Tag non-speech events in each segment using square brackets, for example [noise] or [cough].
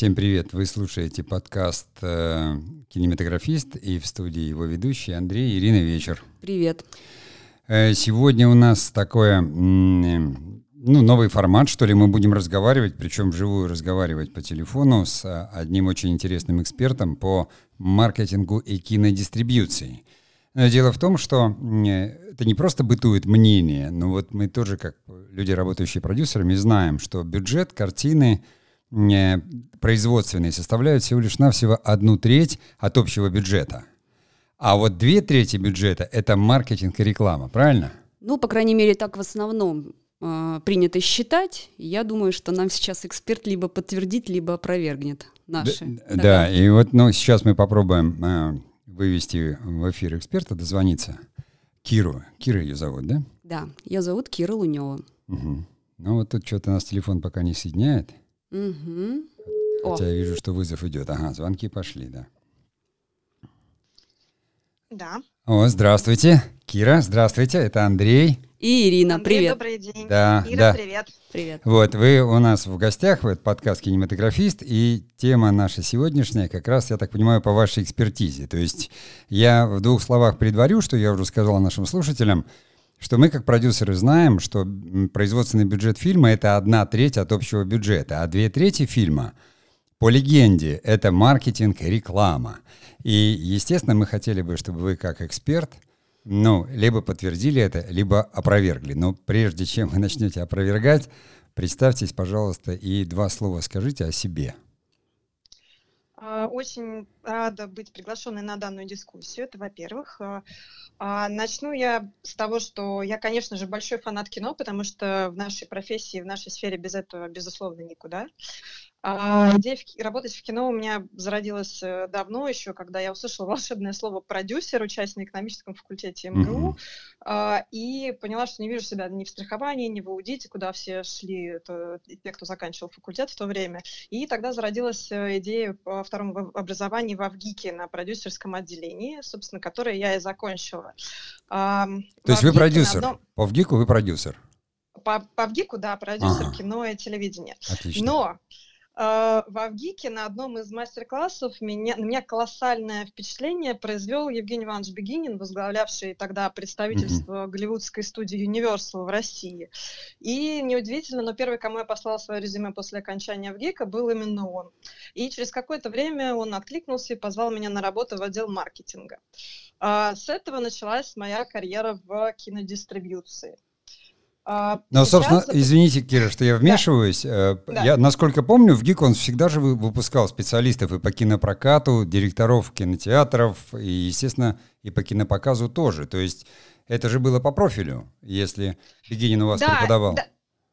Всем привет! Вы слушаете подкаст э, «Кинематографист» и в студии его ведущий Андрей Ирина Вечер. Привет! Э, сегодня у нас такое, ну, новый формат, что ли, мы будем разговаривать, причем вживую разговаривать по телефону с э, одним очень интересным экспертом по маркетингу и кинодистрибьюции. Но дело в том, что это не просто бытует мнение, но вот мы тоже, как люди, работающие продюсерами, знаем, что бюджет картины производственные составляют всего лишь навсего одну треть от общего бюджета. А вот две трети бюджета — это маркетинг и реклама, правильно? Ну, по крайней мере, так в основном э, принято считать. Я думаю, что нам сейчас эксперт либо подтвердит, либо опровергнет наши. Да, да и вот ну, сейчас мы попробуем э, вывести в эфир эксперта, дозвониться. Киру. Кира ее зовут, да? Да, ее зовут Кира Лунева. Угу. Ну вот тут что-то нас телефон пока не соединяет. Угу. Хотя О. я вижу, что вызов идет. Ага, звонки пошли, да. Да. О, здравствуйте. Кира, здравствуйте. Это Андрей. И Ирина, Андрей, привет. Добрый день. Да, Ира, да. привет. Привет. Вот, вы у нас в гостях, вы подкаст «Кинематографист», и тема наша сегодняшняя как раз, я так понимаю, по вашей экспертизе. То есть я в двух словах предварю, что я уже сказал нашим слушателям, что мы, как продюсеры, знаем, что производственный бюджет фильма — это одна треть от общего бюджета, а две трети фильма — по легенде, это маркетинг и реклама. И, естественно, мы хотели бы, чтобы вы как эксперт, ну, либо подтвердили это, либо опровергли. Но прежде чем вы начнете опровергать, представьтесь, пожалуйста, и два слова скажите о себе. А, очень рада быть приглашенной на данную дискуссию. Это, во-первых. А, а, начну я с того, что я, конечно же, большой фанат кино, потому что в нашей профессии, в нашей сфере без этого, безусловно, никуда. А, идея в, работать в кино у меня зародилась э, давно еще, когда я услышала [laughs] волшебное слово продюсер, учась на экономическом факультете МГУ, mm-hmm. а, и поняла, что не вижу себя ни в страховании, ни в аудите, куда все шли это, те, кто заканчивал факультет в то время. И тогда зародилась э, идея по второму образованию в Авгике на продюсерском отделении, собственно, которое я и закончила. А, То есть вы продюсер? Одном... По Авгику вы продюсер? По, по Авгику, да, продюсер ага. кино и телевидения. Отлично. Но в Авгике на одном из мастер-классов меня, на меня колоссальное впечатление произвел Евгений Иванович Бегинин, возглавлявший тогда представительство mm-hmm. голливудской студии Universal в России. И неудивительно, но первый, кому я послала свое резюме после окончания Авгика, был именно он. И через какое-то время он откликнулся и позвал меня на работу в отдел маркетинга. А, с этого началась моя карьера в кинодистрибьюции. А, Но, собственно, извините, Кира, что я вмешиваюсь. Э, да. Я, насколько помню, в ГИК он всегда же выпускал специалистов и по кинопрокату, директоров кинотеатров, и, естественно, и по кинопоказу тоже. То есть это же было по профилю, если Бегинин у вас да, преподавал. Да.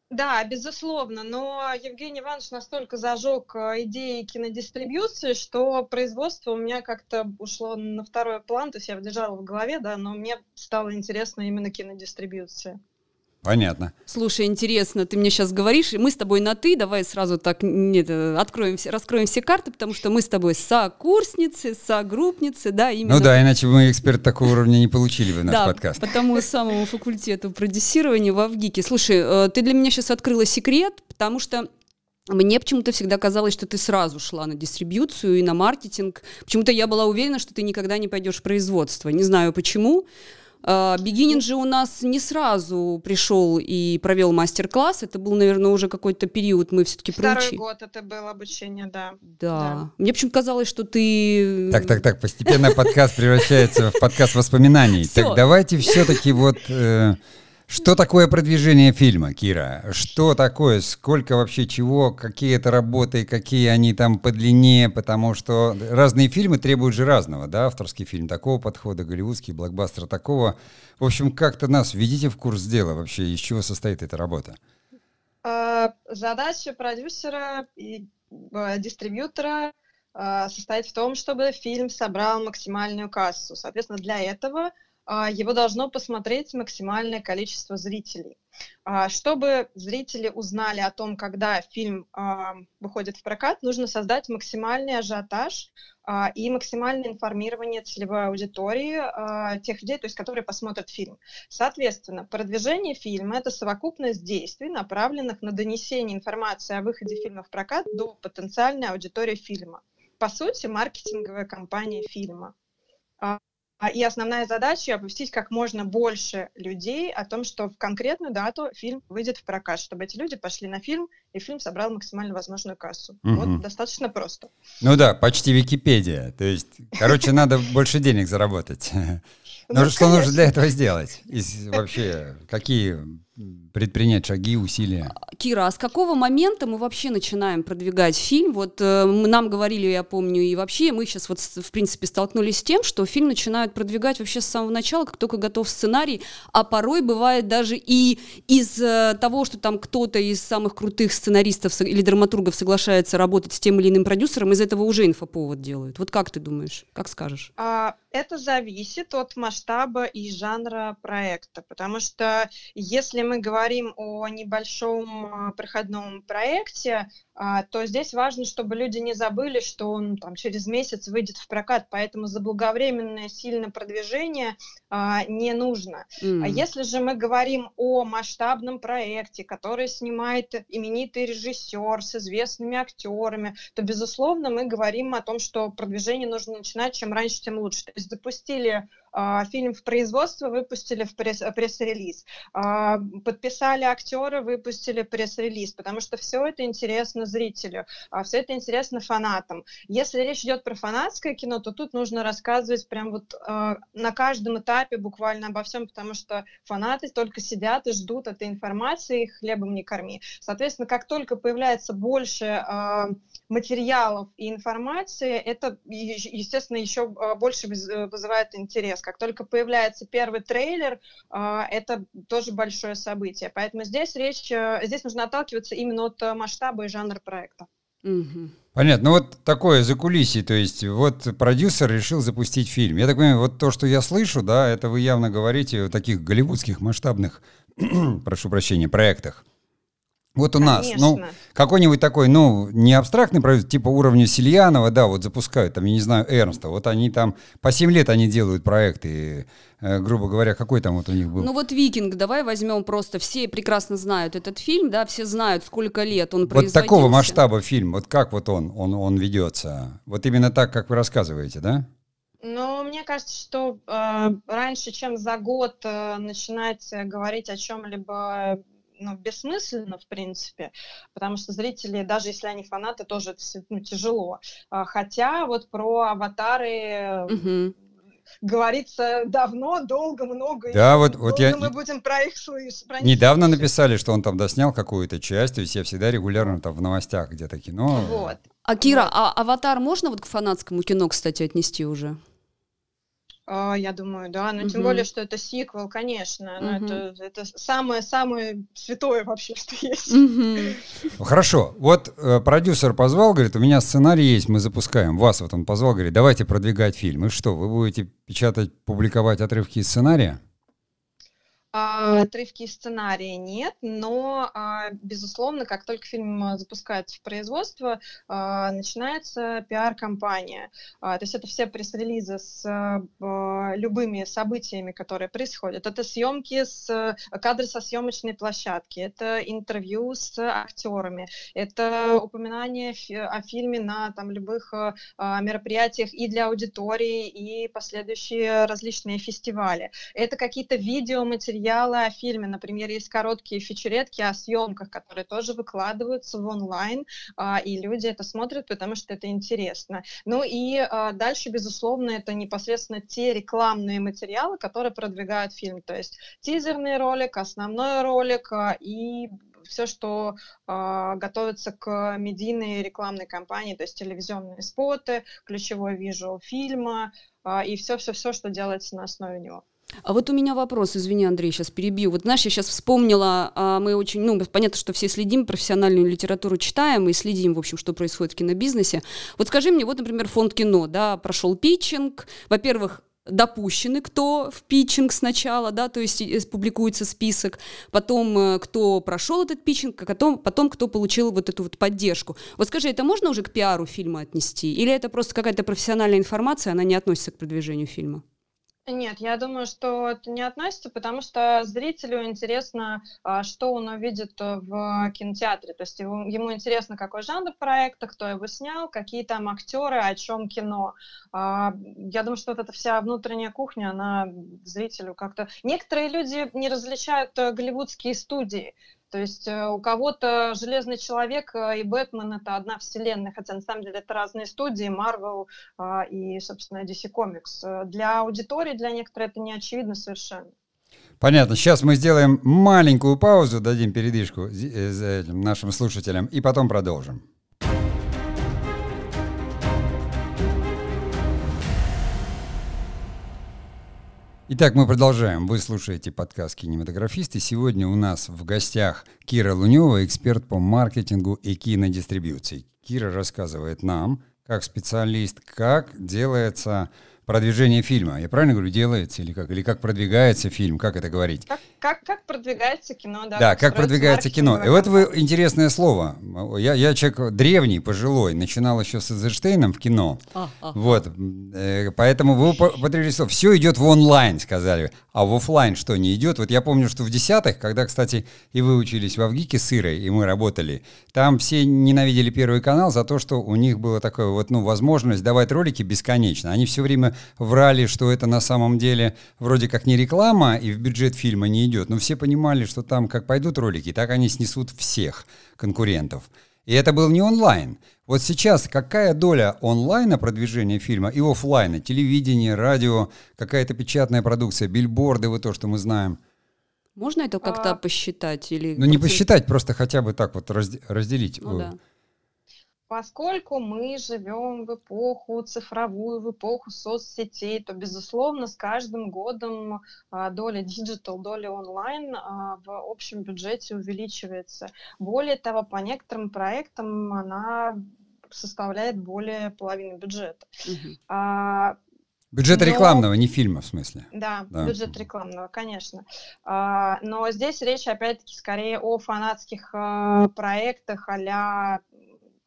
Да, безусловно, но Евгений Иванович настолько зажег э, идеи кинодистрибьюции, что производство у меня как-то ушло на второй план, то есть я держала в голове, да, но мне стало интересно именно кинодистрибьюция. Понятно. Слушай, интересно, ты мне сейчас говоришь, мы с тобой на «ты», давай сразу так нет, откроем, раскроем все карты, потому что мы с тобой сокурсницы, согруппницы, да, именно. Ну да, иначе бы мы эксперт такого уровня не получили бы наш да, подкаст. по тому [laughs] самому факультету продюсирования в Авгике. Слушай, э, ты для меня сейчас открыла секрет, потому что мне почему-то всегда казалось, что ты сразу шла на дистрибьюцию и на маркетинг. Почему-то я была уверена, что ты никогда не пойдешь в производство. Не знаю почему. А, Бегинин же у нас не сразу пришел и провел мастер-класс. Это был, наверное, уже какой-то период. Мы все-таки Второй проучили. год это было обучение, да. Да. да. Мне почему-то казалось, что ты... Так, так, так. Постепенно подкаст превращается в подкаст воспоминаний. Так давайте все-таки вот... Э, что такое продвижение фильма, Кира? Что такое? Сколько вообще чего? Какие это работы? Какие они там по длине? Потому что разные фильмы требуют же разного, да? Авторский фильм такого подхода, голливудский, блокбастер такого. В общем, как-то нас введите в курс дела вообще, из чего состоит эта работа? А, задача продюсера и э, дистрибьютора а, состоит в том, чтобы фильм собрал максимальную кассу. Соответственно, для этого его должно посмотреть максимальное количество зрителей. А, чтобы зрители узнали о том, когда фильм а, выходит в прокат, нужно создать максимальный ажиотаж и максимальное информирование целевой аудитории тех людей, то есть, которые посмотрят фильм. Соответственно, продвижение фильма – это совокупность действий, направленных на донесение информации о выходе фильма в прокат до потенциальной аудитории фильма. По сути, маркетинговая кампания фильма. А, и основная задача — оповестить как можно больше людей о том, что в конкретную дату фильм выйдет в прокат, чтобы эти люди пошли на фильм, и фильм собрал максимально возможную кассу. Угу. Вот достаточно просто. Ну да, почти Википедия. То есть, короче, надо больше денег заработать. [laughs] Ну, ну что нужно для этого сделать? Вообще, какие предпринять шаги, усилия. Кира, а с какого момента мы вообще начинаем продвигать фильм? Вот э, нам говорили, я помню, и вообще мы сейчас вот в принципе столкнулись с тем, что фильм начинают продвигать вообще с самого начала, как только готов сценарий, а порой бывает даже и из э, того, что там кто-то из самых крутых сценаристов или драматургов соглашается работать с тем или иным продюсером, из этого уже инфоповод делают. Вот как ты думаешь, как скажешь? А, это зависит от масштаба и жанра проекта, потому что если мы говорим о небольшом а, проходном проекте, то здесь важно, чтобы люди не забыли, что он там через месяц выйдет в прокат, поэтому заблаговременное сильное продвижение а, не нужно. Mm. А если же мы говорим о масштабном проекте, который снимает именитый режиссер с известными актерами, то, безусловно, мы говорим о том, что продвижение нужно начинать чем раньше, тем лучше. То есть запустили а, фильм в производство, выпустили в пресс- пресс-релиз. А, подписали актера, выпустили пресс-релиз, потому что все это интересно зрителю, а, все это интересно фанатам. Если речь идет про фанатское кино, то тут нужно рассказывать прям вот на каждом этапе буквально обо всем, потому что фанаты только сидят и ждут этой информации, хлебом не корми. Соответственно, как только появляется больше материалов и информации, это, естественно, еще больше вызывает интерес как только появляется первый трейлер, а, это тоже большое событие. Поэтому здесь речь, э, здесь нужно отталкиваться именно от э, масштаба и жанра проекта. Понятно. Ну вот такое закулисье, то есть вот продюсер решил запустить фильм. Я так понимаю, вот то, что я слышу, да, это вы явно говорите о таких голливудских масштабных, [clears throat] прошу прощения, проектах. Вот у Конечно. нас, ну, какой-нибудь такой, ну, не абстрактный проект, типа уровня Сильянова, да, вот запускают, там, я не знаю, Эрнста, вот они там, по 7 лет они делают проекты, э, грубо говоря, какой там вот у них был? Ну вот «Викинг», давай возьмем просто, все прекрасно знают этот фильм, да, все знают, сколько лет он производился. Вот такого масштаба фильм, вот как вот он, он, он ведется, вот именно так, как вы рассказываете, да? Ну, мне кажется, что э, раньше, чем за год э, начинать э, говорить о чем-либо ну, бессмысленно, в принципе, потому что зрители, даже если они фанаты, тоже это ну, тяжело. А, хотя вот про аватары... Угу говорится давно, долго, много. Да, и вот, вот я... Мы будем про их слышать. Недавно написали, что он там доснял какую-то часть, то есть я всегда регулярно там в новостях где-то кино. Вот. А Кира, вот. а аватар можно вот к фанатскому кино, кстати, отнести уже? А, я думаю, да. Но угу. тем более, что это сиквел, конечно. Угу. это, это самое-самое святое вообще, что есть. Угу. Хорошо. Вот э, продюсер позвал, говорит, у меня сценарий есть, мы запускаем. Вас вот он позвал, говорит, давайте продвигать фильм. И что, вы будете печатать, публиковать отрывки из сценария? А, отрывки из сценария нет, но, а, безусловно, как только фильм а, запускается в производство, начинается пиар-компания. То есть это все пресс-релизы с любыми событиями, которые происходят. Это съемки с кадры со съемочной площадки, это интервью с актерами, это упоминание о фильме на там, любых мероприятиях и для аудитории, и последующие различные фестивали. Это какие-то видеоматериалы, материалы о фильме. Например, есть короткие фичеретки о съемках, которые тоже выкладываются в онлайн, а, и люди это смотрят, потому что это интересно. Ну и а, дальше, безусловно, это непосредственно те рекламные материалы, которые продвигают фильм. То есть тизерный ролик, основной ролик а, и все, что э, готовится к медийной рекламной кампании, то есть телевизионные споты, ключевой визуал фильма э, и все-все-все, что делается на основе него. А вот у меня вопрос, извини, Андрей, сейчас перебью. Вот знаешь, я сейчас вспомнила, а, мы очень, ну, понятно, что все следим, профессиональную литературу читаем и следим, в общем, что происходит в кинобизнесе. Вот скажи мне, вот, например, фонд кино, да, прошел питчинг. Во-первых, допущены, кто в питчинг сначала, да, то есть публикуется список, потом э, кто прошел этот питчинг, а потом, потом кто получил вот эту вот поддержку. Вот скажи, это можно уже к пиару фильма отнести? Или это просто какая-то профессиональная информация, она не относится к продвижению фильма? Нет, я думаю, что это не относится, потому что зрителю интересно, а, что он увидит э, в кинотеатре. То есть ему, ему интересно, какой жанр проекта, кто его снял, какие там актеры, о чем кино. А, я думаю, что вот эта вся внутренняя кухня, она зрителю как-то... Некоторые люди не различают э, голливудские студии. То есть э, у кого-то Железный человек э, и Бэтмен это одна вселенная, хотя на самом деле это разные студии, Marvel а, и, собственно, DC Comics. Э, для аудитории, для некоторых это не очевидно совершенно. Понятно. Сейчас мы сделаем маленькую паузу, дадим передышку нашим слушателям и потом продолжим. Итак, мы продолжаем. Вы слушаете подкаст «Кинематографист», и сегодня у нас в гостях Кира Лунева, эксперт по маркетингу и кинодистрибьюции. Кира рассказывает нам, как специалист, как делается продвижение фильма. Я правильно говорю, делается или как? Или как продвигается фильм, как это говорить? Как, как, как продвигается кино, да. Да, как продвигается кино. И вот вы интересное слово. Я, я человек древний, пожилой, начинал еще с Эйзенштейном в кино. А, а. Вот, э, поэтому вы употребили слово. Все идет в онлайн, сказали. А в офлайн что, не идет? Вот я помню, что в десятых, когда, кстати, и вы учились в Авгике с Ирой, и мы работали, там все ненавидели Первый канал за то, что у них была такая вот, ну, возможность давать ролики бесконечно. Они все время врали, что это на самом деле вроде как не реклама и в бюджет фильма не идет, но все понимали, что там как пойдут ролики, так они снесут всех конкурентов. И это был не онлайн. Вот сейчас какая доля онлайна продвижения фильма и офлайна, телевидение, радио, какая-то печатная продукция, бильборды, вот то, что мы знаем? Можно это как-то а... посчитать? Или ну, не посчитать, просто хотя бы так вот разделить. Ну, да. Поскольку мы живем в эпоху цифровую, в эпоху соцсетей, то, безусловно, с каждым годом а, доля digital, доля онлайн а, в общем бюджете увеличивается. Более того, по некоторым проектам она составляет более половины бюджета. Угу. А, Бюджет но... рекламного, не фильма, в смысле. Да, да. бюджет рекламного, конечно. А, но здесь речь, опять-таки, скорее о фанатских а, проектах а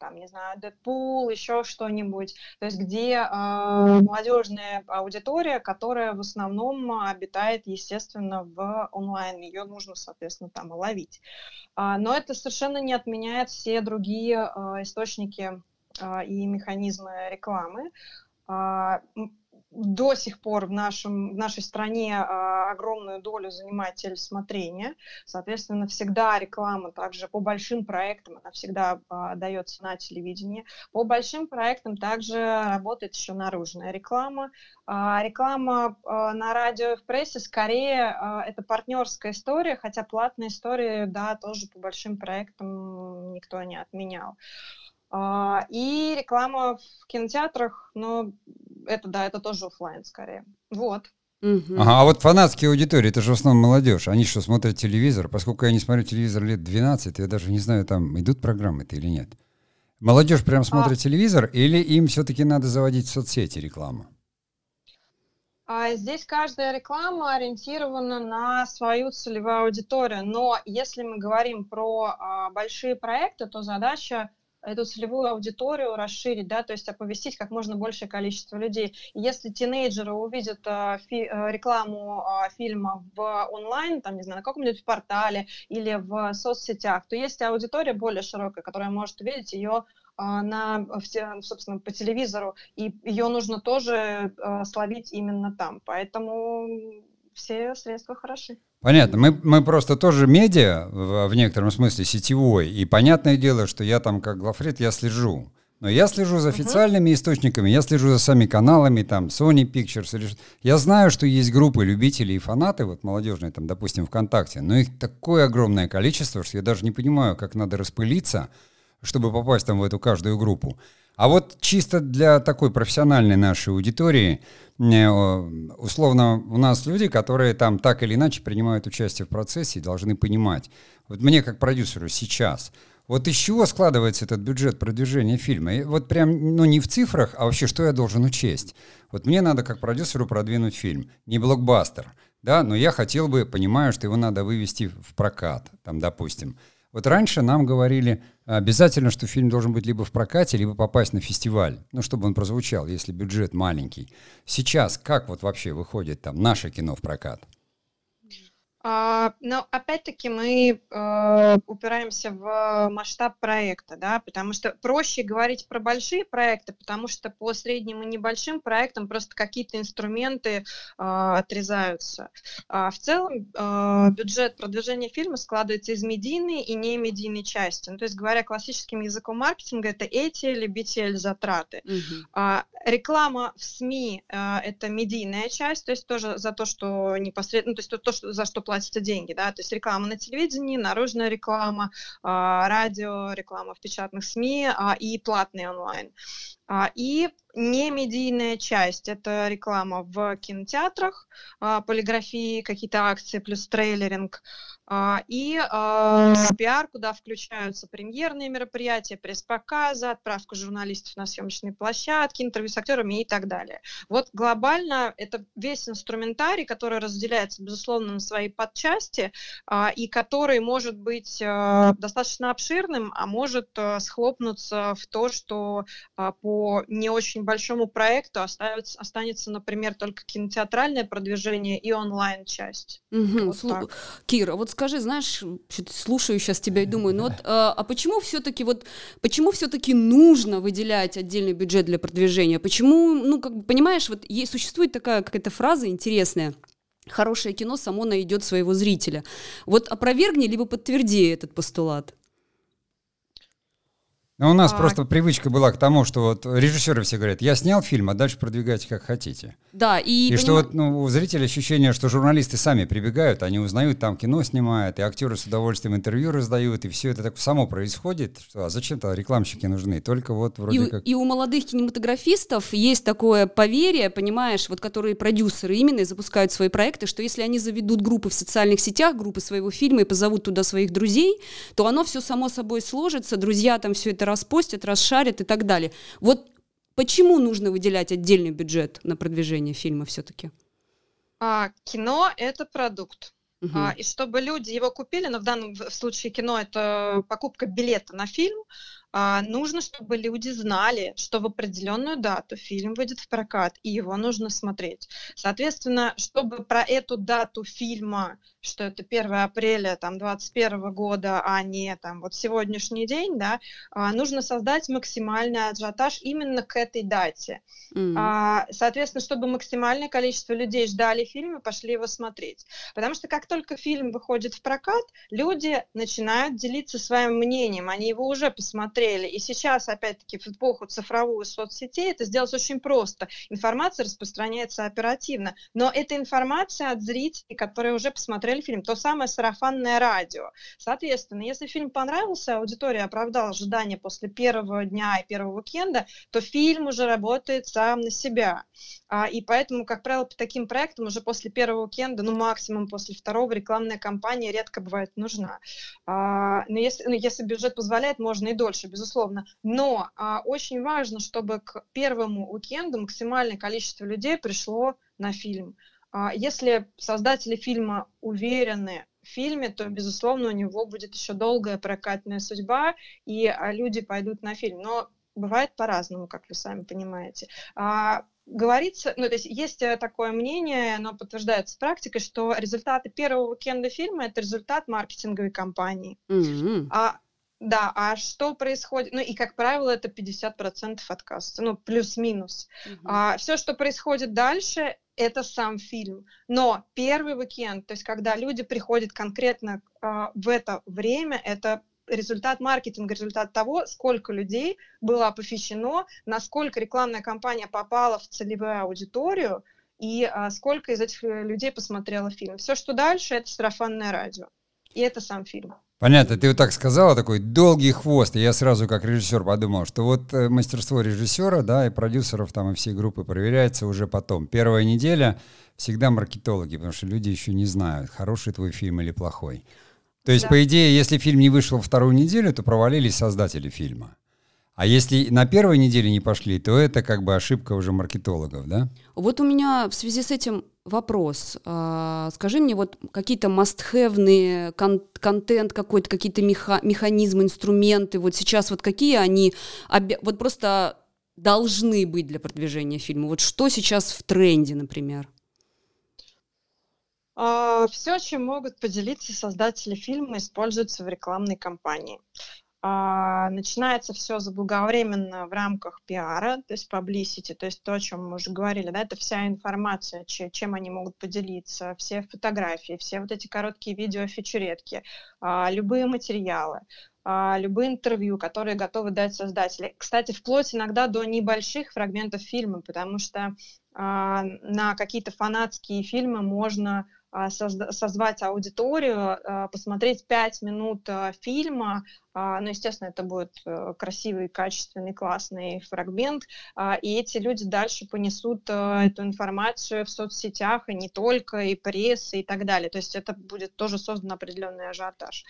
там, не знаю, Дэдпул, еще что-нибудь, то есть где э, молодежная аудитория, которая в основном обитает, естественно, в онлайн, ее нужно, соответственно, там ловить. А, но это совершенно не отменяет все другие э, источники э, и механизмы рекламы до сих пор в, нашем, в нашей стране а, огромную долю занимает телесмотрение. Соответственно, всегда реклама также по большим проектам, она всегда а, дается на телевидении. По большим проектам также работает еще наружная реклама. А, реклама а, на радио и в прессе скорее а, это партнерская история, хотя платные истории, да, тоже по большим проектам никто не отменял. А, и реклама в кинотеатрах, но это, да, это тоже офлайн скорее. Вот. Угу. Ага, а вот фанатские аудитории, это же в основном молодежь. Они что, смотрят телевизор? Поскольку я не смотрю телевизор лет 12, я даже не знаю, там идут программы-то или нет. Молодежь прям смотрит а... телевизор или им все-таки надо заводить в соцсети рекламу? А здесь каждая реклама ориентирована на свою целевую аудиторию. Но если мы говорим про а, большие проекты, то задача эту целевую аудиторию расширить, да, то есть оповестить как можно большее количество людей. если тинейджеры увидят э, фи, э, рекламу э, фильма в онлайн, там, не знаю, на каком-нибудь портале или в соцсетях, то есть аудитория более широкая, которая может увидеть ее на, собственно, по телевизору, и ее нужно тоже словить именно там. Поэтому все средства хороши. Понятно. Мы, мы просто тоже медиа, в, в некотором смысле сетевой, и понятное дело, что я там как главред, я слежу. Но я слежу за официальными uh-huh. источниками, я слежу за самими каналами, там, Sony Pictures или. Я знаю, что есть группы любителей и фанаты, вот молодежные, там, допустим, ВКонтакте, но их такое огромное количество, что я даже не понимаю, как надо распылиться, чтобы попасть там в эту каждую группу. А вот чисто для такой профессиональной нашей аудитории, условно, у нас люди, которые там так или иначе принимают участие в процессе и должны понимать. Вот мне как продюсеру сейчас, Вот из чего складывается этот бюджет продвижения фильма? И вот прям, ну не в цифрах, а вообще что я должен учесть? Вот мне надо как продюсеру продвинуть фильм, не блокбастер, да, но я хотел бы, понимаю, что его надо вывести в прокат, там, допустим. Вот раньше нам говорили обязательно, что фильм должен быть либо в прокате, либо попасть на фестиваль, ну, чтобы он прозвучал, если бюджет маленький. Сейчас как вот вообще выходит там наше кино в прокат? А, но опять-таки мы э, упираемся в масштаб проекта, да, потому что проще говорить про большие проекты, потому что по средним и небольшим проектам просто какие-то инструменты э, отрезаются. А в целом э, бюджет продвижения фильма складывается из медийной и не медийной части. Ну, то есть, говоря классическим языком маркетинга, это эти или BTL затраты. Угу. А, реклама в СМИ э, это медийная часть, то есть тоже за то, что непосредственно, ну, то есть то, то что, за что платятся деньги, да, то есть реклама на телевидении, наружная реклама, а, радио, реклама в печатных СМИ а, и платный онлайн. А, и не медийная часть – это реклама в кинотеатрах, полиграфии, какие-то акции плюс трейлеринг, и пиар, куда включаются премьерные мероприятия, пресс-показы, отправка журналистов на съемочные площадки, интервью с актерами и так далее. Вот глобально это весь инструментарий, который разделяется, безусловно, на свои подчасти, и который может быть достаточно обширным, а может схлопнуться в то, что по не очень большому проекту оставится, останется, например, только кинотеатральное продвижение и онлайн-часть. Угу. Вот Слу... Кира, вот скажи, знаешь, слушаю сейчас тебя и думаю, ну вот, [laughs] а, а почему все-таки вот, почему все-таки нужно выделять отдельный бюджет для продвижения? Почему, ну, как бы, понимаешь, вот есть, существует такая какая-то фраза интересная, хорошее кино само найдет своего зрителя. Вот опровергни либо подтверди этот постулат. Но у нас а... просто привычка была к тому, что вот режиссеры все говорят, я снял фильм, а дальше продвигайте как хотите. Да, и... И поним... что вот ну, у зрителей ощущение, что журналисты сами прибегают, они узнают, там кино снимают, и актеры с удовольствием интервью раздают, и все это так само происходит. Что, а зачем-то рекламщики нужны? Только вот вроде и, как... И у молодых кинематографистов есть такое поверье, понимаешь, вот которые продюсеры именно запускают свои проекты, что если они заведут группы в социальных сетях, группы своего фильма и позовут туда своих друзей, то оно все само собой сложится, друзья там все это распостят, расшарят и так далее. Вот почему нужно выделять отдельный бюджет на продвижение фильма все-таки? А, кино – это продукт. Угу. А, и чтобы люди его купили, но в данном случае кино это покупка билета на фильм, а, нужно, чтобы люди знали, что в определенную дату фильм выйдет в прокат, и его нужно смотреть. Соответственно, чтобы про эту дату фильма, что это 1 апреля там, 2021 года, а не там, вот сегодняшний день, да, а, нужно создать максимальный ажиотаж именно к этой дате. Mm-hmm. Соответственно, чтобы максимальное количество людей ждали фильм и пошли его смотреть. Потому что как только фильм выходит в прокат, люди начинают делиться своим мнением, они его уже посмотрели, смотрели. И сейчас, опять-таки, в эпоху цифровую соцсетей это сделать очень просто. Информация распространяется оперативно. Но это информация от зрителей, которые уже посмотрели фильм. То самое сарафанное радио. Соответственно, если фильм понравился, аудитория оправдала ожидания после первого дня и первого уикенда, то фильм уже работает сам на себя. А, и поэтому, как правило, по таким проектам уже после первого уикенда, ну максимум после второго, рекламная кампания редко бывает нужна. А, но если, ну, если бюджет позволяет, можно и дольше безусловно. Но а, очень важно, чтобы к первому уикенду максимальное количество людей пришло на фильм. А, если создатели фильма уверены в фильме, то, безусловно, у него будет еще долгая прокатная судьба, и а, люди пойдут на фильм. Но бывает по-разному, как вы сами понимаете. А, говорится, ну, то есть есть э, такое мнение, оно подтверждается практикой, что результаты первого уикенда фильма – это результат маркетинговой кампании. Mm-hmm. А да, а что происходит? Ну и, как правило, это 50% отказ, ну плюс-минус. Угу. А, все, что происходит дальше, это сам фильм. Но первый уикенд, то есть когда люди приходят конкретно а, в это время, это результат маркетинга, результат того, сколько людей было оповещено, насколько рекламная кампания попала в целевую аудиторию и а, сколько из этих э, людей посмотрело фильм. Все, что дальше, это сарафанное радио. И это сам фильм. Понятно, ты вот так сказала, такой долгий хвост, и я сразу как режиссер подумал, что вот э, мастерство режиссера, да, и продюсеров там, и всей группы проверяется уже потом. Первая неделя всегда маркетологи, потому что люди еще не знают, хороший твой фильм или плохой. То есть, Да. по идее, если фильм не вышел вторую неделю, то провалились создатели фильма. А если на первой неделе не пошли, то это как бы ошибка уже маркетологов, да? Вот у меня в связи с этим вопрос. А, Скажи мне, вот какие-то must-have контент какой-то, какие-то меха- механизмы, инструменты, вот сейчас вот какие они вот просто должны быть для продвижения фильма? Вот что сейчас в тренде, например? Все, чем могут поделиться создатели фильма, используется в рекламной кампании. А, Начинается все заблаговременно в рамках пиара, то есть publicity, то есть то, о чем мы уже говорили, да, это вся информация, че- чем они могут поделиться, все фотографии, все вот эти короткие видео, фичуретки, а, любые материалы, а, любые интервью, которые готовы дать создатели. Кстати, вплоть иногда до небольших фрагментов фильма, потому что на какие-то фанатские фильмы можно а, созвать аудиторию, а, посмотреть пять минут а, фильма, а, ну, естественно, это будет э, красивый, качественный, классный фрагмент, а, и эти люди дальше понесут э, эту информацию в соцсетях, и не только, и прессы, и так далее. То есть это будет тоже создан определенный ажиотаж.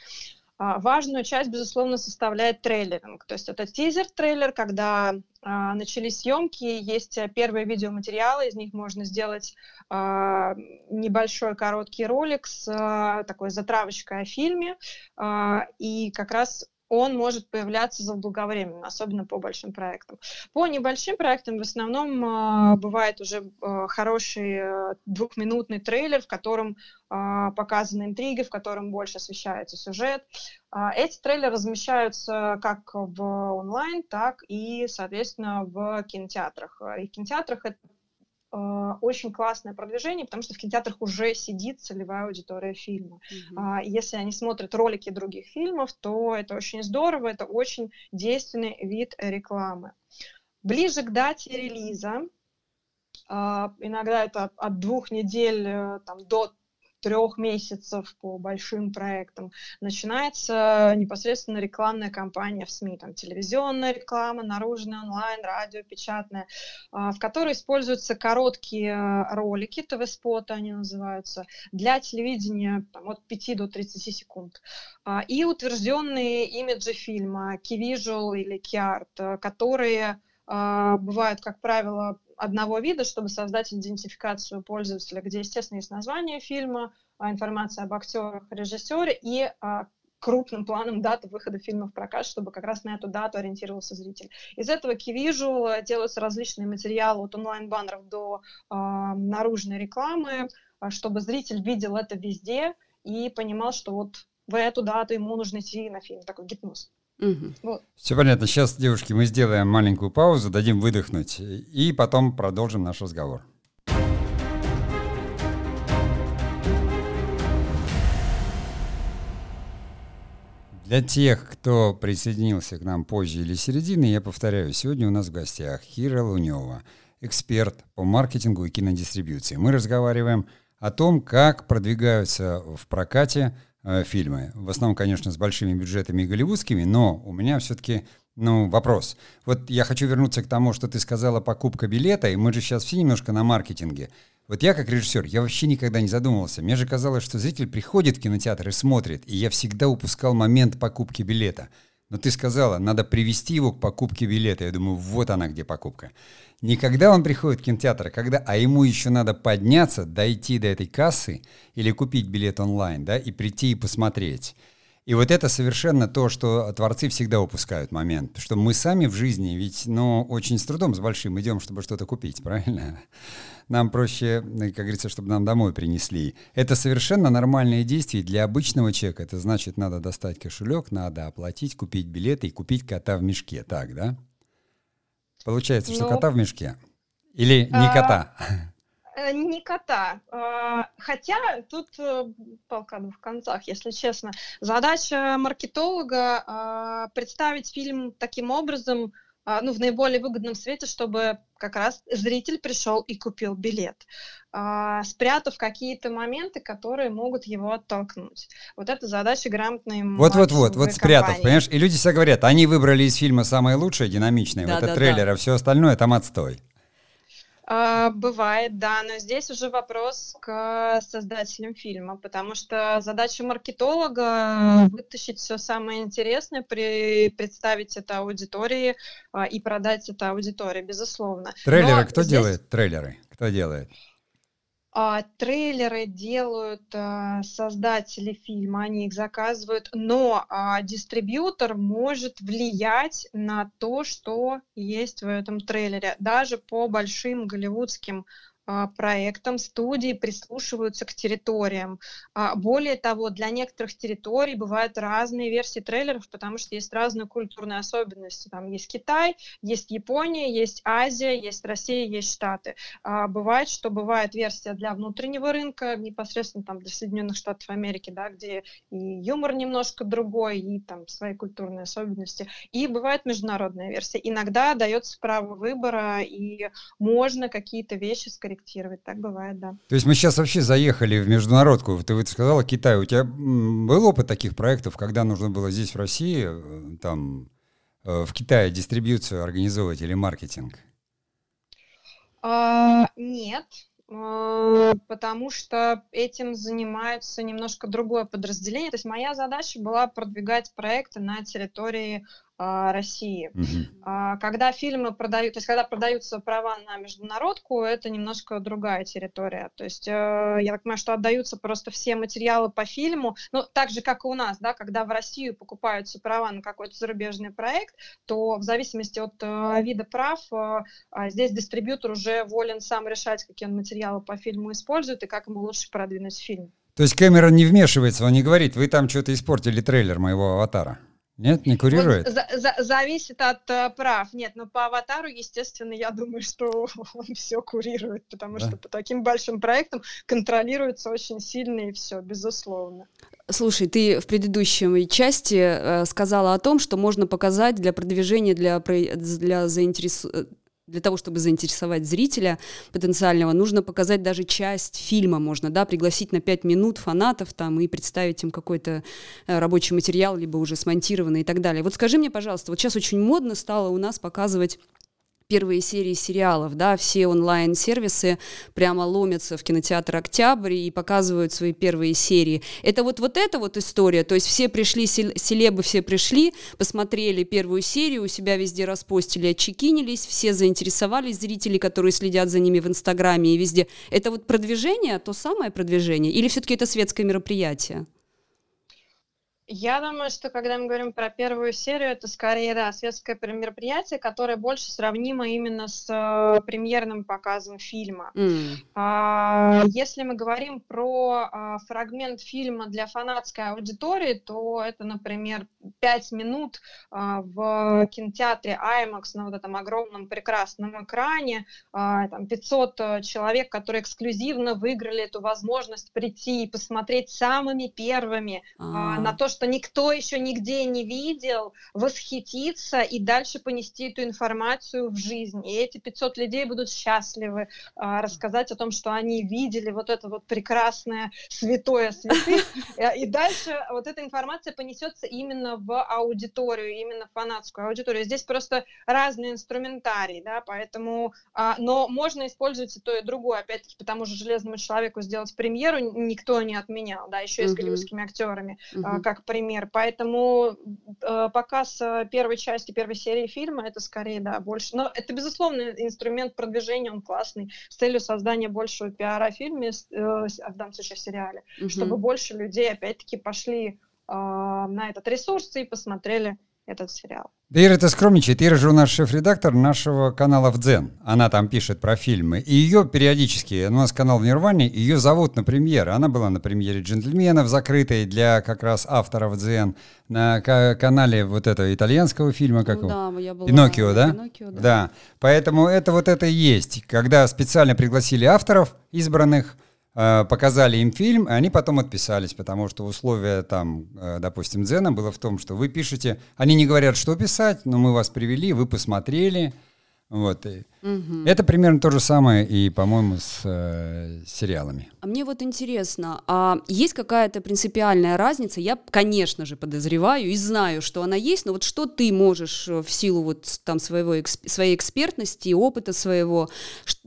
А, Важную часть, безусловно, составляет трейлеринг. То есть это тизер-трейлер, когда а, начались съемки, есть э, первые видеоматериалы, из них можно сделать а, небольшой короткий ролик с а, такой затравочкой о фильме, а, и как раз он может появляться заблаговременно, особенно по большим проектам. По небольшим проектам в основном а, бывает уже а, хороший а, двухминутный трейлер, в котором а, показаны интриги, в котором больше освещается сюжет. А, Эти трейлеры размещаются как в онлайн, так и, соответственно, в кинотеатрах. И в кинотеатрах это очень классное продвижение, потому что в кинотеатрах уже сидит целевая аудитория фильма. А, Если они смотрят ролики других фильмов, то это очень здорово, это очень действенный вид рекламы. Ближе к дате релиза, а, иногда это от двух недель э, там, до трех месяцев по большим проектам, начинается непосредственно рекламная кампания в СМИ, там телевизионная реклама, наружная, онлайн, радио, печатная, а, в которой используются короткие э, ролики, ТВ-споты они называются, для телевидения там, от 5 до 30 секунд. А, И утвержденные имиджи фильма, key visual или key art, э, которые а, бывают, как правило, одного вида, чтобы создать идентификацию пользователя, где, естественно, есть название фильма, а, информация об актерах, режиссере и а, крупным планом дата выхода фильма в прокат, чтобы как раз на эту дату ориентировался зритель. Из этого visual делаются различные материалы от онлайн-баннеров до а, наружной рекламы, чтобы зритель видел это везде и понимал, что вот в эту дату ему нужно идти на фильм. Такой гипноз. Мгм. Вот. Все понятно. Сейчас, девушки, мы сделаем маленькую паузу, дадим выдохнуть, и потом продолжим наш разговор. Для тех, кто присоединился к нам позже или середины, я повторяю, сегодня у нас в гостях Кира Лунева, эксперт по маркетингу и кинодистрибьюции. Мы разговариваем о том, как продвигаются в прокате э, фильмы. В основном, конечно, с большими бюджетами и голливудскими, но у меня все-таки ну, вопрос. Вот я хочу вернуться к тому, что ты сказала покупка билета, и мы же сейчас все немножко на маркетинге. Вот я как режиссер, я вообще никогда не задумывался. Мне же казалось, что зритель приходит в кинотеатр и смотрит, и я всегда упускал момент покупки билета. Но ты сказала, надо привести его к покупке билета. Я думаю, вот она где покупка. Не когда он приходит в кинотеатр, а когда, а ему еще надо подняться, дойти до этой кассы или купить билет онлайн, да, и прийти и посмотреть. И вот это совершенно то, что творцы всегда упускают момент. Что мы сами в жизни ведь, ну, очень с трудом, с большим идем, чтобы что-то купить, правильно? Нам проще, как говорится, чтобы нам домой принесли. Это совершенно нормальное действие для обычного человека. Это значит, надо достать кошелек, надо оплатить, купить билеты и купить кота в мешке. Так, да? Получается, что Ну, кота в мешке? Или не а, кота? Э, Не кота. А, Хотя тут э, палка о двух концах, если честно. Задача маркетолога а, представить фильм таким образом, ну, в наиболее выгодном свете, чтобы как раз зритель пришел и купил билет, а, спрятав какие-то моменты, которые могут его оттолкнуть. Вот это задача грамотной Вот-вот-вот, вот спрятав, понимаешь? И люди всегда говорят, они выбрали из фильма самое лучшее, динамичное, вот это Да-да-да. трейлер, а все остальное там отстой. А, бывает, да, но здесь уже вопрос к создателям фильма, потому что задача маркетолога вытащить все самое интересное, при, представить это аудитории а, и продать это аудитории, безусловно. Трейлеры но кто здесь... делает? Трейлеры кто делает? А, трейлеры делают а, создатели фильма, они их заказывают, но а, дистрибьютор может влиять на то, что есть в этом трейлере. Даже по большим голливудским проектам студии прислушиваются к территориям. А, более того, для некоторых территорий бывают разные версии трейлеров, потому что есть разные культурные особенности. Там есть Китай, есть Япония, есть Азия, есть Россия, есть Штаты. А, бывает, что бывает версия для внутреннего рынка, непосредственно там для Соединенных Штатов Америки, да, где и юмор немножко другой, и там свои культурные особенности. И бывает международная версия. Иногда дается право выбора, и можно какие-то вещи скорректировать корректировать. Так бывает, да. То есть мы сейчас вообще заехали в международку. Ты вот сказала Китай. У тебя был опыт таких проектов, когда нужно было здесь, в России, э, там, э, в Китае дистрибьюцию организовывать или маркетинг? А, нет, а, потому что этим занимается немножко другое подразделение. То есть моя задача была продвигать проекты на территории России. Mm-hmm. Когда фильмы продают, то есть когда продаются права на международку, это немножко другая территория. То есть э, я так понимаю, что отдаются просто все материалы по фильму, ну так же как и у нас, да, когда в Россию покупаются права на какой-то зарубежный проект, то в зависимости от э, вида прав э, а здесь дистрибьютор уже волен сам решать, какие он материалы по фильму использует и как ему лучше продвинуть фильм. То есть Кэмерон не вмешивается, он не говорит, вы там что-то испортили трейлер моего аватара. Нет, не курирует? Вот, за, за, зависит от uh, прав. Нет, но по аватару, естественно, я думаю, что [laughs] он все курирует, потому да? что по таким большим проектам контролируется очень сильно и все, безусловно. Слушай, ты в предыдущей части э, сказала о том, что можно показать для продвижения, для, для заинтерес для того, чтобы заинтересовать зрителя потенциального, нужно показать даже часть фильма, можно, да, пригласить на 5 минут фанатов там и представить им какой-то э, рабочий материал, либо уже смонтированный и так далее. Вот скажи мне, пожалуйста, вот сейчас очень модно стало у нас показывать первые серии сериалов, да, все онлайн-сервисы прямо ломятся в кинотеатр «Октябрь» и показывают свои первые серии. Это вот, вот эта вот история, то есть все пришли, селебы все пришли, посмотрели первую серию, у себя везде распостили, отчекинились, все заинтересовались, зрители, которые следят за ними в Инстаграме и везде. Это вот продвижение, то самое продвижение, или все-таки это светское мероприятие? Я думаю, что когда мы говорим про первую серию, это скорее, да, светское мероприятие, которое больше сравнимо именно с э, премьерным показом фильма. Mm. А, если мы говорим про а, фрагмент фильма для фанатской аудитории, то это, например, 5 минут а, в кинотеатре IMAX на вот этом огромном прекрасном экране, а, там 500 э, человек, которые эксклюзивно выиграли эту возможность прийти и посмотреть самыми первыми а. на то, что никто еще нигде не видел, восхититься и дальше понести эту информацию в жизнь. И эти 500 людей будут счастливы а, рассказать о том, что они видели вот это вот прекрасное святое святых. [laughs] Э, и дальше вот эта информация понесется именно в аудиторию, именно в фанатскую аудиторию. Здесь просто разный инструментарий, да, поэтому, а, но можно использовать и то, и другое. Опять-таки, по тому же «Железному человеку» сделать премьеру никто не отменял, да, еще и с голливудскими актерами, uh-huh. как пример. Поэтому э, показ э, первой части, первой серии фильма, это скорее, да, больше. Но это, безусловно, инструмент продвижения, он классный, с целью создания большего пиара о фильме, э, в данном случае в сериале, угу. чтобы больше людей, опять-таки, пошли на этот ресурс и посмотрели этот сериал. Да Ира, ты скромничает. Ира же у нас шеф-редактор нашего канала в Дзен. Она там пишет про фильмы. И ее периодически, у нас канал в Нирване, ее зовут на премьеры. Она была на премьере «Джентльменов», закрытой для как раз авторов Дзен. На канале вот этого итальянского фильма, как ну, его? Да, я была... Пиноккио, да? Пиноккио, да. Да. Поэтому это вот это и есть. Когда специально пригласили авторов избранных, показали им фильм, и они потом отписались, потому что условие там, э, допустим, Дзена было в том, что вы пишете, они не говорят, что писать, но мы вас привели, вы посмотрели, вот, и, Угу. Это примерно то же самое и, по-моему, с э, сериалами. А мне вот интересно, а есть какая-то принципиальная разница? Я, конечно же, подозреваю и знаю, что она есть, но вот что ты можешь э, в силу вот там своего, своей экспертности, опыта своего,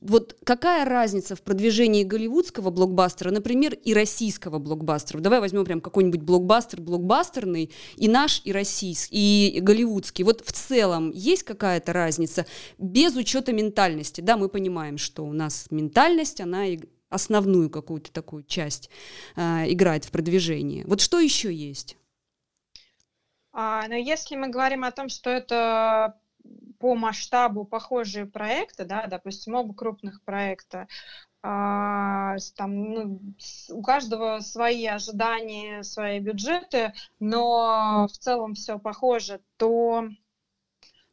вот какая разница в продвижении голливудского блокбастера, например, и российского блокбастера? Давай возьмем прям какой-нибудь блокбастер блокбастерный, и наш, и российский, и голливудский. Вот в целом есть какая-то разница без учета ментальности. Да, мы понимаем, что у нас ментальность, она основную какую-то такую часть э, играет в продвижении. Вот что еще есть? А, но если мы говорим о том, что это по масштабу похожие проекты, да, допустим, оба крупных проекта, а, там, ну, у каждого свои ожидания, свои бюджеты, но в целом все похоже, то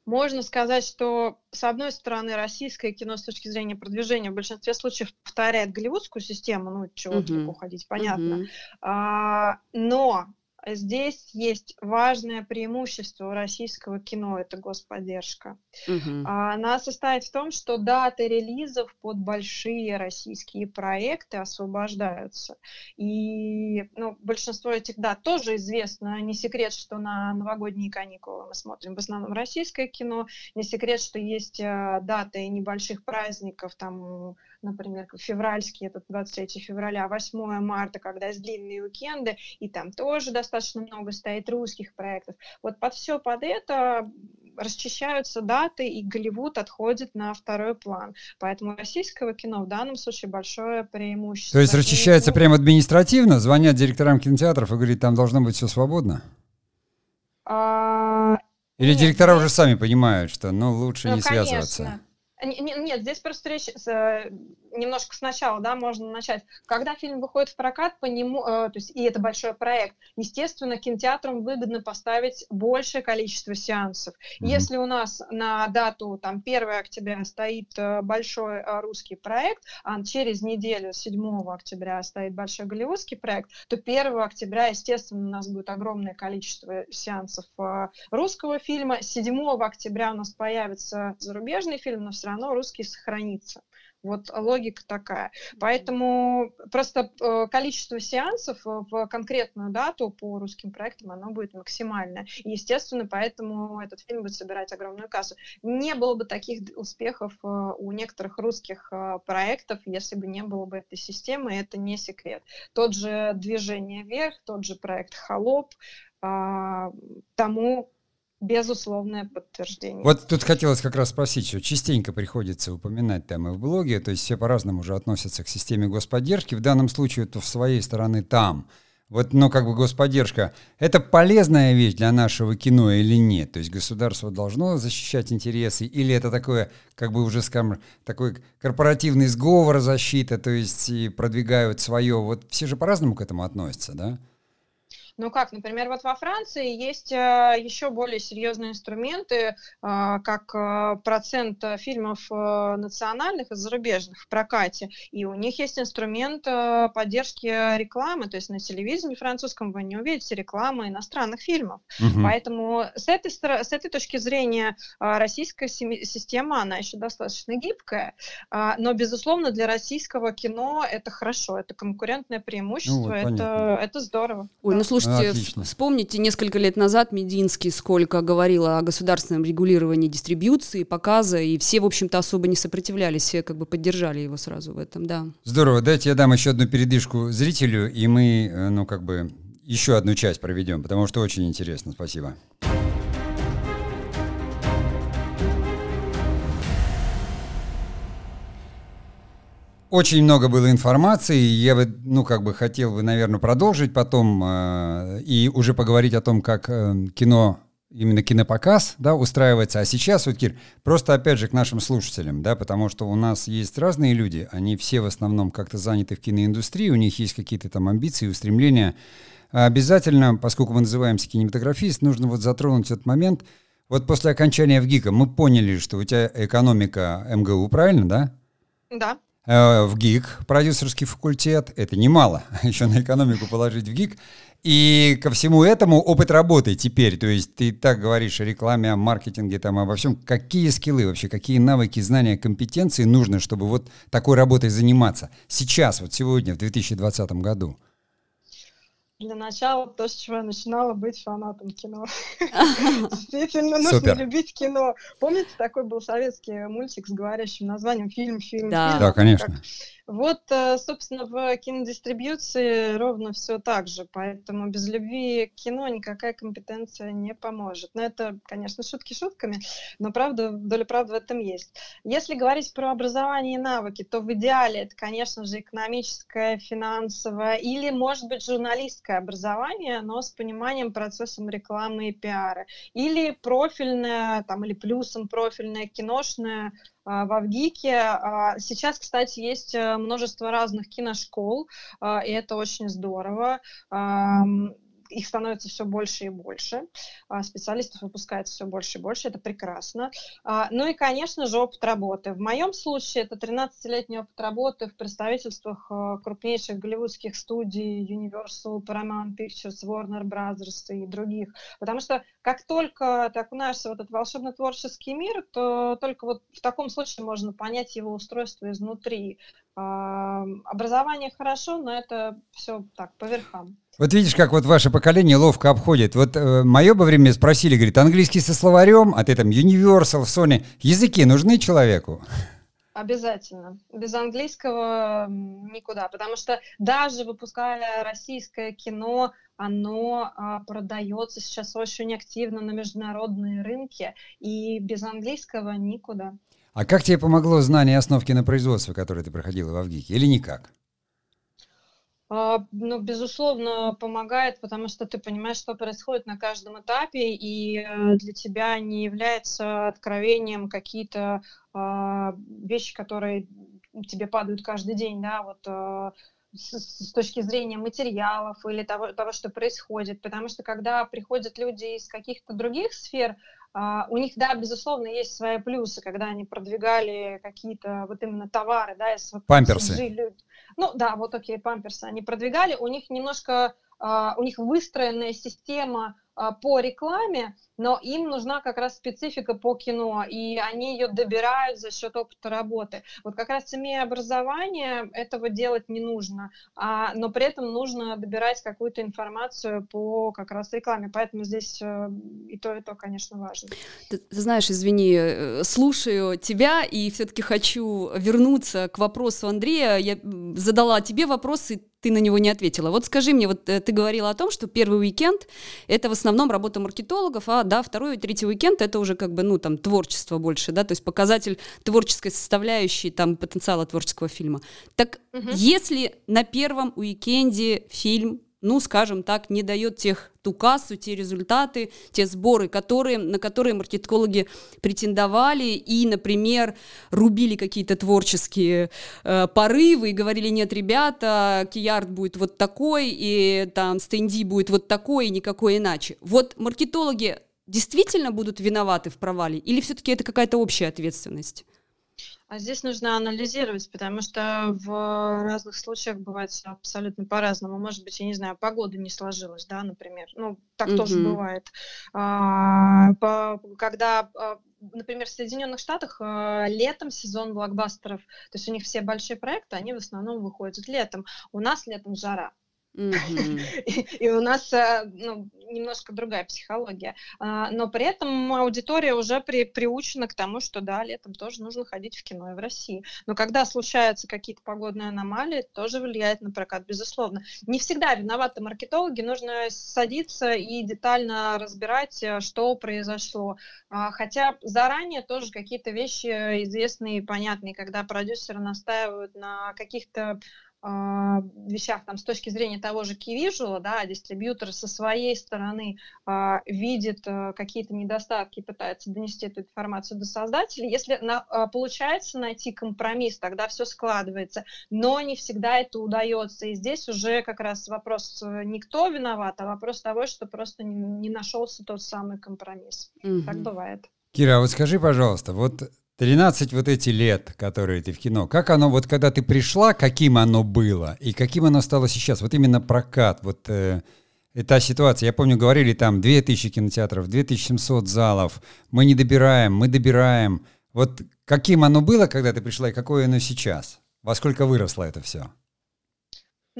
можно сказать, что, с одной стороны, российское кино с точки зрения продвижения в большинстве случаев повторяет голливудскую систему, ну, чего uh-huh. далеко ходить, понятно. Uh-huh. А, но здесь есть важное преимущество у российского кино, это господдержка. Угу. Она состоит в том, что даты релизов под большие российские проекты освобождаются. И ну, большинство этих дат тоже известно. Не секрет, что на новогодние каникулы мы смотрим в основном российское кино. Не секрет, что есть э, даты небольших праздников, там например, февральский, этот 23 февраля, 8 марта, когда есть длинные уикенды, и там тоже достаточно много стоит русских проектов. Вот под все под это расчищаются даты, и Голливуд отходит на второй план. Поэтому российского кино в данном случае большое преимущество. То есть расчищается и... прямо административно? Звонят директорам кинотеатров и говорят, там должно быть все свободно? А... Или Нет, директора здесь... уже сами понимают, что ну лучше ну, не конечно. связываться? Нет, здесь просто речь э, немножко сначала, да, можно начать. Когда фильм выходит в прокат, по нему, э, то есть, и это большой проект, естественно, кинотеатрам выгодно поставить большее количество сеансов. Mm-hmm. Если у нас на дату, там, 1 октября стоит э, большой русский проект, а через неделю, 7 октября, стоит большой голливудский проект, то 1 октября, естественно, у нас будет огромное количество сеансов русского фильма, 7 октября у нас появится зарубежный фильм, но все равно русский сохранится. Вот логика такая. Поэтому просто э, количество сеансов в конкретную дату по русским проектам, оно будет максимальное. И, естественно, поэтому этот фильм будет собирать огромную кассу. Не было бы таких успехов э, у некоторых русских э, проектов, если бы не было бы этой системы, это не секрет. Тот же «Движение вверх», тот же проект «Холоп», тому безусловное подтверждение. Вот тут хотелось как раз спросить, что частенько приходится упоминать там и в блоге, то есть все по-разному уже относятся к системе господдержки. В данном случае это в своей стороны там. Вот, ну, как бы господдержка, это полезная вещь для нашего кино или нет? То есть государство должно защищать интересы, или это такое, как бы уже, скажем, такой корпоративный сговор защита, то есть и продвигают свое. Вот все же по-разному к этому относятся, да? Ну как, например, вот во Франции есть э, еще более серьезные инструменты, э, как э, процент фильмов национальных и зарубежных в прокате, и у них есть инструмент поддержки рекламы, то есть на телевидении французском вы не увидите рекламы иностранных фильмов. Угу. Поэтому с этой, с этой точки зрения российская система, она еще достаточно гибкая, но, безусловно, для российского кино это хорошо, это конкурентное преимущество, ну, вот, это, это здорово. Ой, ну слушай, Слушайте, Отлично. вспомните несколько лет назад Мединский сколько говорил о государственном регулировании дистрибьюции, показа, и все, в общем-то, особо не сопротивлялись, все как бы поддержали его сразу в этом, да. Здорово, дайте я дам еще одну передышку зрителю, и мы, э, ну, как бы, еще одну часть проведем, потому что очень интересно. Спасибо. Очень много было информации, я бы, ну, как бы хотел бы, наверное, продолжить потом э, и уже поговорить о том, как э, кино, именно кинопоказ, да, устраивается. А сейчас, вот, Кир, просто опять же к нашим слушателям, да, потому что у нас есть разные люди, они все в основном как-то заняты в киноиндустрии, у них есть какие-то там амбиции, устремления. Обязательно, поскольку мы называемся кинематографист, нужно вот затронуть этот момент. Вот после окончания в ГИКа мы поняли, что у тебя экономика МГУ, правильно, да? Да. Э, в ГИК, продюсерский факультет, это немало, [laughs] еще на экономику положить в ГИК, и ко всему этому опыт работы теперь, то есть ты так говоришь о рекламе, о маркетинге, там, обо всем. Какие скиллы вообще, какие навыки, знания, компетенции нужно, чтобы вот такой работой заниматься сейчас, вот сегодня, в 2020 году? Для начала то, с чего я начинала быть фанатом кино. [laughs] Действительно, нужно любить кино. Помните, такой был советский мультик с говорящим названием «Фильм, фильм, фильм»? Да, конечно. Вот, э, собственно, в кинодистрибьюции ровно все так же, поэтому без любви к кино никакая компетенция не поможет. Но это, конечно, шутки шутками, но правда, доля правды в этом есть. Если говорить про образование и навыки, то в идеале это, конечно же, экономическое, финансовое или, может быть, журналистское образование, но с пониманием процессом рекламы и пиара. Или профильное, там, или плюсом профильное, киношное, в Авгике. А, сейчас, кстати, есть э, множество разных киношкол, а, и это очень здорово их становится все больше и больше, а, специалистов выпускается все больше и больше, это прекрасно. А, ну и, конечно же, опыт работы. В моем случае это 13-летний опыт работы в представительствах а, крупнейших голливудских студий Universal, Paramount Pictures, Warner Brothers и других. Потому что как только ты окунаешься в этот волшебно-творческий мир, то только вот в таком случае можно понять его устройство изнутри. Образование хорошо, но это все так, по верхам. Вот видишь, как вот ваше поколение ловко обходит. Вот э, мое бы время спросили, говорит, английский со словарем, а ты там Universal, Sony. Языки нужны человеку? Обязательно. Без английского никуда. Потому что даже выпуская российское кино, оно а, продается сейчас очень активно на международные рынки. И без английского никуда. А как тебе помогло знание основ кинопроизводства, которое ты проходила в Авгике, или никак? А, ну, безусловно, помогает, потому что ты понимаешь, что происходит на каждом этапе, и э, для тебя не является откровением какие-то э, вещи, которые тебе падают каждый день, да, вот э, с, точки зрения материалов или того, того, что происходит. Потому что когда приходят люди из каких-то других сфер, у них, да, безусловно, есть свои плюсы, когда они продвигали какие-то вот именно товары, да, из Памперсы. Ну да, вот окей, памперсы они продвигали, у них немножко, uh, у них выстроенная система а, по рекламе, но им нужна как раз специфика по кино, и они ее добирают за счет опыта работы. Вот как раз имея образование, этого делать не нужно, а, но при этом нужно добирать какую-то информацию по как раз рекламе, поэтому здесь э, и то, и то, конечно, важно. Ты, ты знаешь, извини, э, слушаю тебя и все-таки хочу вернуться к вопросу Андрея. Я задала тебе вопросы, ты на него не ответила. Вот скажи мне, вот э, ты говорила о том, что первый уикенд — это в основном работа маркетологов, а да, второй и третий уикенд — это уже как бы, ну, там, творчество больше, да, то есть показатель творческой составляющей, там, потенциала творческого фильма. Так угу. если на первом уикенде фильм ну, скажем так, не дает тех, ту кассу, те результаты, те сборы, которые, на которые маркетологи претендовали и, например, рубили какие-то творческие э, порывы и говорили, нет, ребята, Киярд будет вот такой, и там стенди будет вот такой, и никакой иначе. Вот маркетологи действительно будут виноваты в провале или все-таки это какая-то общая ответственность? А здесь нужно анализировать, потому что в разных случаях бывает абсолютно по-разному. Может быть, я не знаю, погода не сложилась, да, например. Ну, так mm-hmm. тоже бывает. А, по, когда а, например, в Соединенных Штатах э, летом сезон блокбастеров, то есть у них все большие проекты, они в основном выходят летом. У нас летом жара. [laughs] И у нас э, ну, немножко другая психология. А, но при этом аудитория уже при, приучена к тому, что да, летом тоже нужно ходить в кино и в России. Но когда случаются какие-то погодные аномалии, тоже влияет на прокат, безусловно. Не всегда виноваты маркетологи, нужно садиться и детально разбирать, э, что произошло. А, хотя заранее тоже какие-то вещи известные и понятные, когда продюсеры настаивают на каких-то вещах там с точки зрения того же Key да, дистрибьютор со своей стороны а, видит а, какие-то недостатки и пытается донести эту информацию до создателей. Если на, а, получается найти компромисс, тогда все складывается, но не всегда это удается. И здесь уже как раз вопрос э, не кто виноват, а вопрос того, что просто не, не нашелся тот самый компромисс. Угу. Так бывает. Кира, а вот скажи, пожалуйста, вот 13 вот эти лет, которые ты в кино, как оно, вот когда ты пришла, каким оно было и каким оно стало сейчас? Вот именно прокат, вот э, эта ситуация. Я помню, говорили там 2000 кинотеатров, 2700 залов, мы не добираем, мы добираем. Вот каким оно было, когда ты пришла, и какое оно сейчас? Во сколько выросло это все?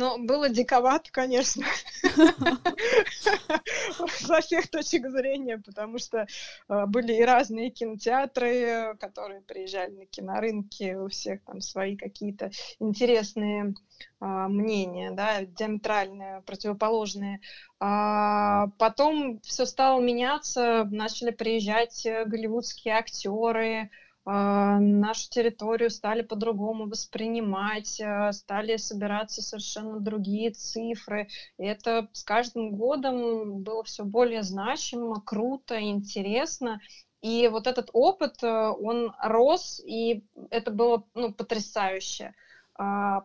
Ну, было диковато, конечно, [laughs] со всех точек зрения, потому что э, были и разные кинотеатры, которые приезжали на кинорынки, у всех там свои какие-то интересные а, мнения, да, диаметральные, противоположные. А потом все стало меняться, начали приезжать э, голливудские актеры, нашу территорию стали по-другому воспринимать, а, стали собираться совершенно другие цифры. И это с каждым годом было все более значимо, круто, интересно. И вот этот опыт, э, он рос, и это было ну, потрясающе. А,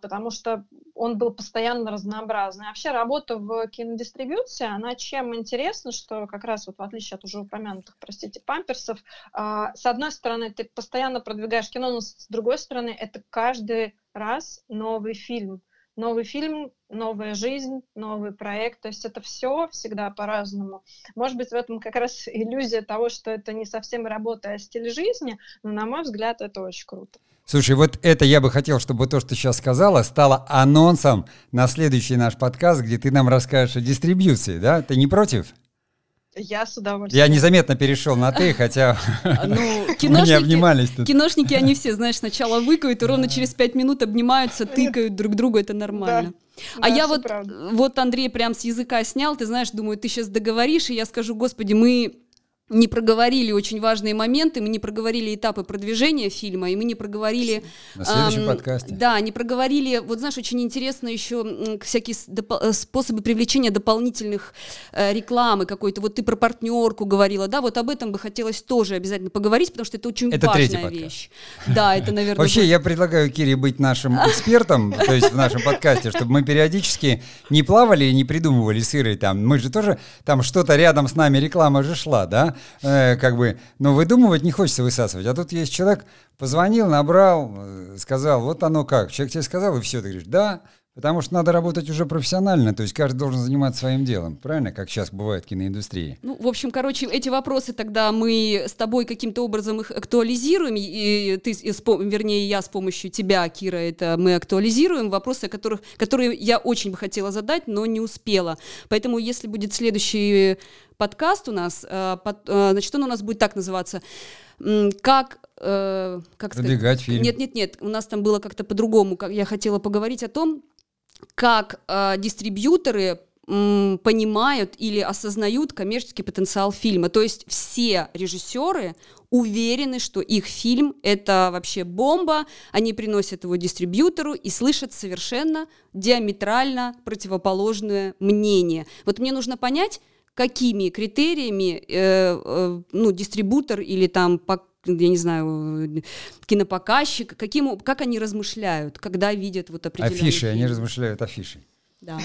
потому что он был постоянно разнообразный. А вообще работа в кинодистрибьюции, она чем интересна, что как раз вот в отличие от уже упомянутых, простите, памперсов, а, с одной стороны, ты постоянно продвигаешь кино, но с другой стороны, это каждый раз новый фильм. Новый фильм, новая жизнь, новый проект. То есть это все всегда по-разному. Может быть, в этом как раз [laughs] иллюзия того, что это не совсем работа, а стиль жизни, но, на мой взгляд, это очень круто. Слушай, вот это я бы хотел, чтобы то, что ты сейчас сказала, стало анонсом на следующий наш подкаст, где ты нам расскажешь о дистрибьюции, да? Ты не против? Я с удовольствием. Я незаметно перешел на ты, хотя [laughs] ну, [laughs] киношники, не обнимались тут. Киношники, они все, знаешь, сначала выкают, и ровно через пять минут обнимаются, тыкают друг другу, это нормально. Да. А да, я вот, вот Андрей прям с языка снял, ты знаешь, думаю, ты сейчас договоришь, и я скажу, господи, мы не проговорили очень важные моменты, мы не проговорили этапы продвижения фильма, и мы не проговорили... На следующем эм, подкасте. Да, не проговорили, вот знаешь, очень интересно еще всякие э, способы привлечения дополнительных э, рекламы какой-то. Вот ты про партнерку говорила, да, вот об этом бы хотелось тоже обязательно поговорить, потому что это очень это важная вещь. Да, это, наверное... Вообще, я предлагаю Кире быть нашим экспертом, то есть в нашем подкасте, чтобы мы периодически не плавали и не придумывали сыры там. Мы же тоже, там что-то рядом с нами реклама же шла, да? Э, как бы, но выдумывать не хочется высасывать. А тут есть человек, позвонил, набрал, э, сказал, вот оно как. Человек тебе сказал, и все, ты говоришь, да, Потому что надо работать уже профессионально, то есть каждый должен заниматься своим делом, правильно, как сейчас бывает в киноиндустрии. Ну, в общем, короче, эти вопросы тогда мы с тобой каким-то образом их актуализируем, и ты, и, вернее, я с помощью тебя, Кира, это мы актуализируем, вопросы, которых, которые я очень бы хотела задать, но не успела. Поэтому, если будет следующий подкаст у нас, э, э, значит, он у нас будет так называться, как э, как сказать? фильм. Нет, нет, нет. У нас там было как-то по-другому. Как я хотела поговорить о том, как э, дистрибьюторы понимают или осознают коммерческий потенциал фильма. То есть все режиссеры уверены, что их фильм это вообще бомба, они приносят его дистрибьютору и слышат совершенно диаметрально противоположное мнение. Вот мне нужно понять, какими критериями э, э, ну, дистрибутор или там я не знаю, кинопоказчик, каким, как они размышляют, когда видят вот определенные Афиши, фильм. они размышляют афиши. Да.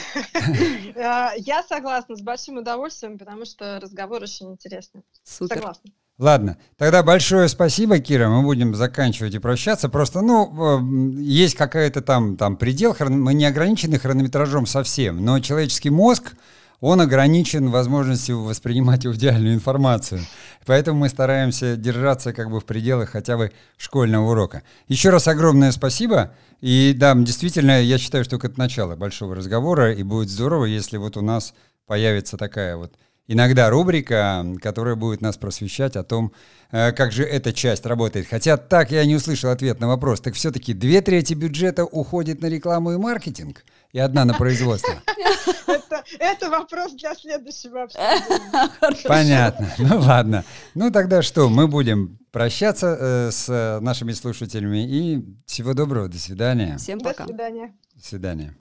Э, я согласна, с большим удовольствием, потому что разговор очень интересный. Супер. Согласна. Ладно, тогда большое спасибо, Кира, мы будем заканчивать и прощаться. Просто, ну, есть какая-то там, там предел, мы не ограничены хронометражом совсем, но человеческий мозг, он ограничен возможностью воспринимать идеальную информацию. Поэтому мы стараемся держаться как бы в пределах хотя бы школьного урока. Еще раз огромное спасибо. И да, действительно, я считаю, что это начало большого разговора, и будет здорово, если вот у нас появится такая вот иногда рубрика, которая будет нас просвещать о том, э, как же эта часть работает. Хотя так я не услышал ответ на вопрос. Так все-таки две трети бюджета уходит на рекламу и маркетинг, и одна на производство. Это, вопрос для следующего [laughs] Понятно. Ну ладно. Ну тогда что, мы будем прощаться э, с нашими слушателями. И всего доброго. До свидания. Всем пока. До свидания. До свидания.